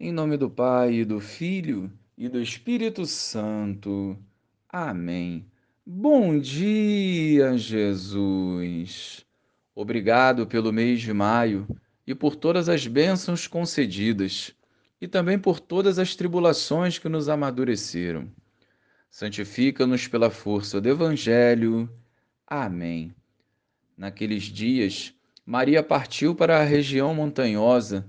Em nome do Pai, e do Filho e do Espírito Santo. Amém. Bom dia, Jesus. Obrigado pelo mês de maio e por todas as bênçãos concedidas, e também por todas as tribulações que nos amadureceram. Santifica-nos pela força do Evangelho. Amém. Naqueles dias, Maria partiu para a região montanhosa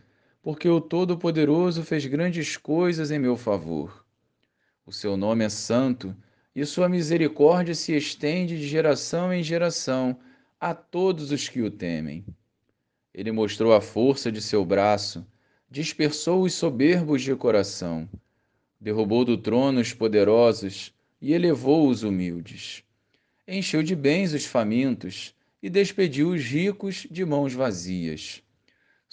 porque o Todo-Poderoso fez grandes coisas em meu favor. O seu nome é santo e sua misericórdia se estende de geração em geração a todos os que o temem. Ele mostrou a força de seu braço, dispersou os soberbos de coração, derrubou do trono os poderosos e elevou os humildes. Encheu de bens os famintos e despediu os ricos de mãos vazias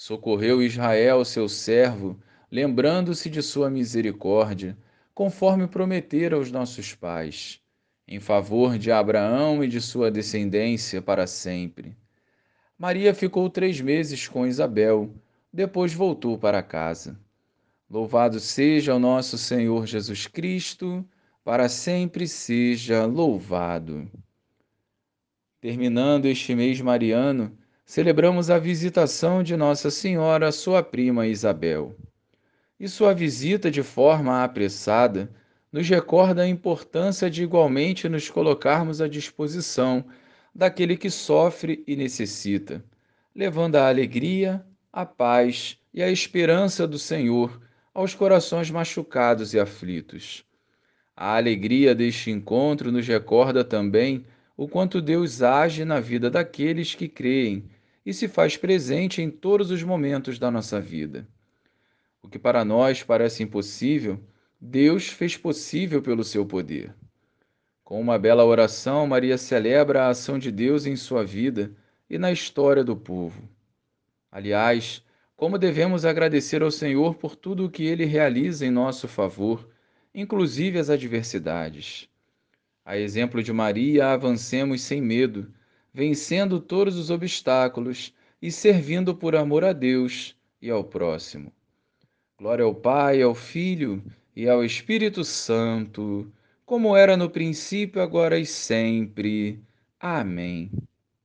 Socorreu Israel, seu servo, lembrando-se de sua misericórdia, conforme prometera aos nossos pais, em favor de Abraão e de sua descendência para sempre. Maria ficou três meses com Isabel, depois voltou para casa. Louvado seja o nosso Senhor Jesus Cristo, para sempre seja louvado. Terminando este mês mariano, celebramos a visitação de Nossa Senhora, sua prima Isabel. E sua visita de forma apressada nos recorda a importância de igualmente nos colocarmos à disposição daquele que sofre e necessita, levando a alegria, a paz e a esperança do Senhor aos corações machucados e aflitos. A alegria deste encontro nos recorda também o quanto Deus age na vida daqueles que creem e se faz presente em todos os momentos da nossa vida. O que para nós parece impossível, Deus fez possível pelo seu poder. Com uma bela oração, Maria celebra a ação de Deus em sua vida e na história do povo. Aliás, como devemos agradecer ao Senhor por tudo o que ele realiza em nosso favor, inclusive as adversidades. A exemplo de Maria, avancemos sem medo, vencendo todos os obstáculos e servindo por amor a Deus e ao próximo. Glória ao Pai, ao Filho e ao Espírito Santo, como era no princípio, agora e sempre. Amém.